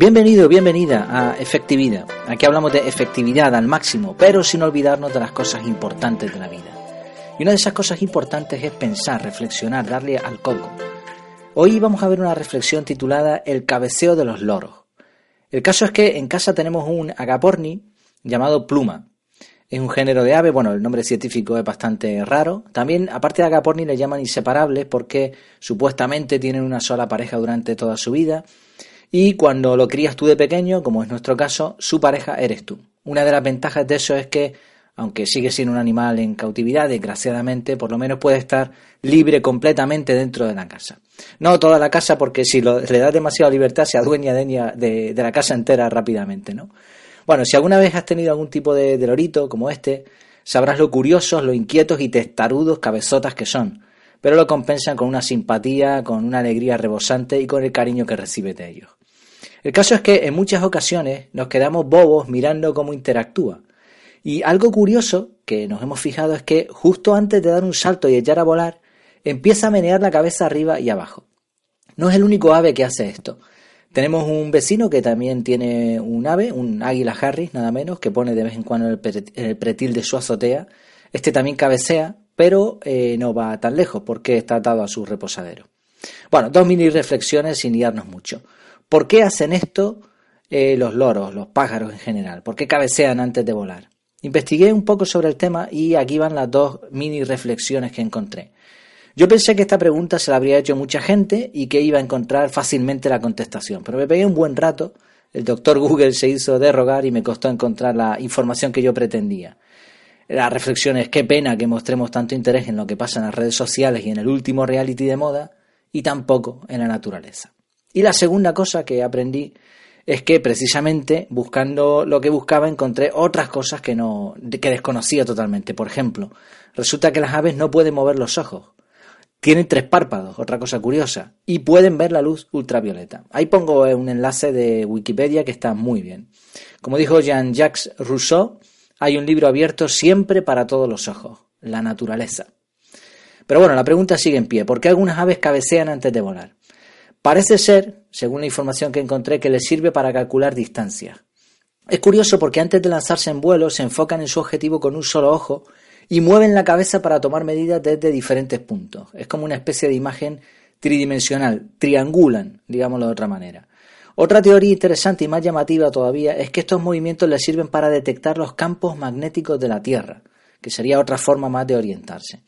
Bienvenido, bienvenida a Efectividad. Aquí hablamos de efectividad al máximo, pero sin olvidarnos de las cosas importantes de la vida. Y una de esas cosas importantes es pensar, reflexionar, darle al coco. Hoy vamos a ver una reflexión titulada El cabeceo de los loros. El caso es que en casa tenemos un agaporni llamado pluma. Es un género de ave, bueno, el nombre científico es bastante raro. También, aparte de agaporni, le llaman inseparables porque supuestamente tienen una sola pareja durante toda su vida y cuando lo crías tú de pequeño, como es nuestro caso, su pareja eres tú. Una de las ventajas de eso es que, aunque sigue siendo un animal en cautividad, desgraciadamente, por lo menos puede estar libre completamente dentro de la casa. No toda la casa, porque si le das demasiada libertad, se adueña de, de, la casa entera rápidamente, ¿no? Bueno, si alguna vez has tenido algún tipo de, de lorito como este, sabrás lo curiosos, lo inquietos y testarudos cabezotas que son, pero lo compensan con una simpatía, con una alegría rebosante y con el cariño que recibe de ellos. El caso es que en muchas ocasiones nos quedamos bobos mirando cómo interactúa. Y algo curioso que nos hemos fijado es que justo antes de dar un salto y echar a volar, empieza a menear la cabeza arriba y abajo. No es el único ave que hace esto. Tenemos un vecino que también tiene un ave, un águila Harris, nada menos, que pone de vez en cuando el, el pretil de su azotea. Este también cabecea, pero eh, no va tan lejos porque está atado a su reposadero. Bueno, dos mini reflexiones sin guiarnos mucho. ¿Por qué hacen esto eh, los loros, los pájaros en general? ¿Por qué cabecean antes de volar? Investigué un poco sobre el tema y aquí van las dos mini reflexiones que encontré. Yo pensé que esta pregunta se la habría hecho mucha gente y que iba a encontrar fácilmente la contestación, pero me pegué un buen rato, el doctor Google se hizo derrogar y me costó encontrar la información que yo pretendía. La reflexión es qué pena que mostremos tanto interés en lo que pasa en las redes sociales y en el último reality de moda y tampoco en la naturaleza. Y la segunda cosa que aprendí es que precisamente buscando lo que buscaba encontré otras cosas que no que desconocía totalmente. Por ejemplo, resulta que las aves no pueden mover los ojos. Tienen tres párpados, otra cosa curiosa, y pueden ver la luz ultravioleta. Ahí pongo un enlace de Wikipedia que está muy bien. Como dijo Jean-Jacques Rousseau, hay un libro abierto siempre para todos los ojos, la naturaleza. Pero bueno, la pregunta sigue en pie. ¿Por qué algunas aves cabecean antes de volar? Parece ser, según la información que encontré, que les sirve para calcular distancias. Es curioso porque antes de lanzarse en vuelo se enfocan en su objetivo con un solo ojo y mueven la cabeza para tomar medidas desde diferentes puntos. Es como una especie de imagen tridimensional, triangulan, digámoslo de otra manera. Otra teoría interesante y más llamativa todavía es que estos movimientos les sirven para detectar los campos magnéticos de la Tierra, que sería otra forma más de orientarse.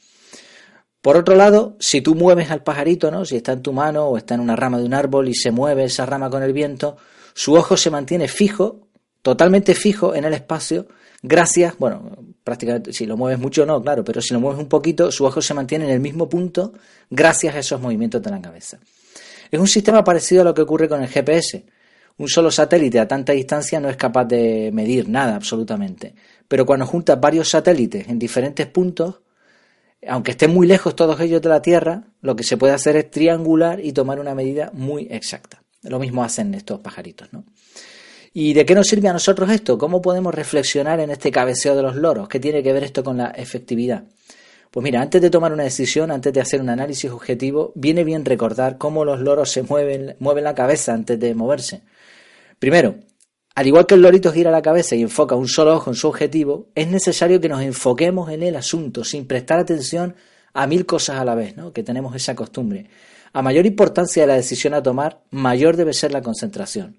Por otro lado, si tú mueves al pajarito, ¿no? Si está en tu mano o está en una rama de un árbol y se mueve esa rama con el viento, su ojo se mantiene fijo, totalmente fijo en el espacio, gracias, bueno, prácticamente si lo mueves mucho no, claro, pero si lo mueves un poquito, su ojo se mantiene en el mismo punto gracias a esos movimientos de la cabeza. Es un sistema parecido a lo que ocurre con el GPS. Un solo satélite a tanta distancia no es capaz de medir nada absolutamente, pero cuando juntas varios satélites en diferentes puntos, aunque estén muy lejos todos ellos de la Tierra, lo que se puede hacer es triangular y tomar una medida muy exacta. Lo mismo hacen estos pajaritos, ¿no? ¿Y de qué nos sirve a nosotros esto? ¿Cómo podemos reflexionar en este cabeceo de los loros? ¿Qué tiene que ver esto con la efectividad? Pues mira, antes de tomar una decisión, antes de hacer un análisis objetivo, viene bien recordar cómo los loros se mueven, mueven la cabeza antes de moverse. Primero, al igual que el lorito gira la cabeza y enfoca un solo ojo en su objetivo, es necesario que nos enfoquemos en el asunto sin prestar atención a mil cosas a la vez, ¿no? que tenemos esa costumbre. A mayor importancia de la decisión a tomar, mayor debe ser la concentración.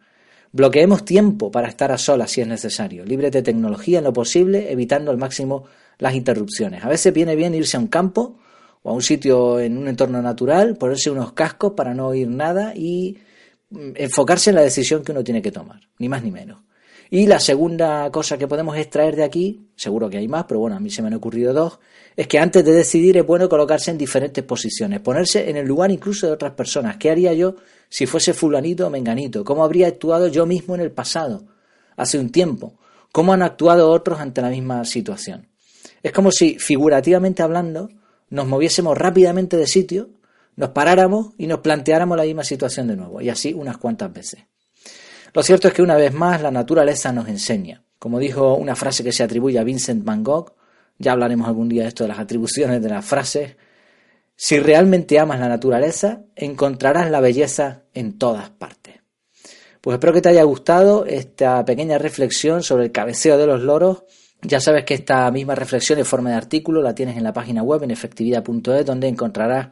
Bloqueemos tiempo para estar a solas si es necesario, libres de tecnología en lo posible, evitando al máximo las interrupciones. A veces viene bien irse a un campo o a un sitio en un entorno natural, ponerse unos cascos para no oír nada y enfocarse en la decisión que uno tiene que tomar, ni más ni menos. Y la segunda cosa que podemos extraer de aquí, seguro que hay más, pero bueno, a mí se me han ocurrido dos, es que antes de decidir es bueno colocarse en diferentes posiciones, ponerse en el lugar incluso de otras personas. ¿Qué haría yo si fuese fulanito o menganito? ¿Cómo habría actuado yo mismo en el pasado, hace un tiempo? ¿Cómo han actuado otros ante la misma situación? Es como si, figurativamente hablando, nos moviésemos rápidamente de sitio nos paráramos y nos planteáramos la misma situación de nuevo, y así unas cuantas veces. Lo cierto es que una vez más la naturaleza nos enseña. Como dijo una frase que se atribuye a Vincent Van Gogh, ya hablaremos algún día de esto de las atribuciones de las frases, si realmente amas la naturaleza, encontrarás la belleza en todas partes. Pues espero que te haya gustado esta pequeña reflexión sobre el cabeceo de los loros. Ya sabes que esta misma reflexión en forma de artículo la tienes en la página web en efectividad.es donde encontrarás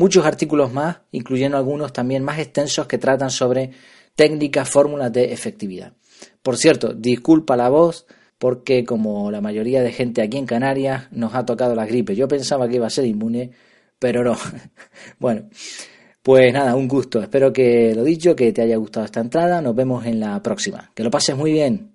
muchos artículos más, incluyendo algunos también más extensos que tratan sobre técnicas, fórmulas de efectividad. Por cierto, disculpa la voz porque como la mayoría de gente aquí en Canarias nos ha tocado la gripe. Yo pensaba que iba a ser inmune, pero no. bueno, pues nada, un gusto. Espero que lo dicho, que te haya gustado esta entrada. Nos vemos en la próxima. Que lo pases muy bien.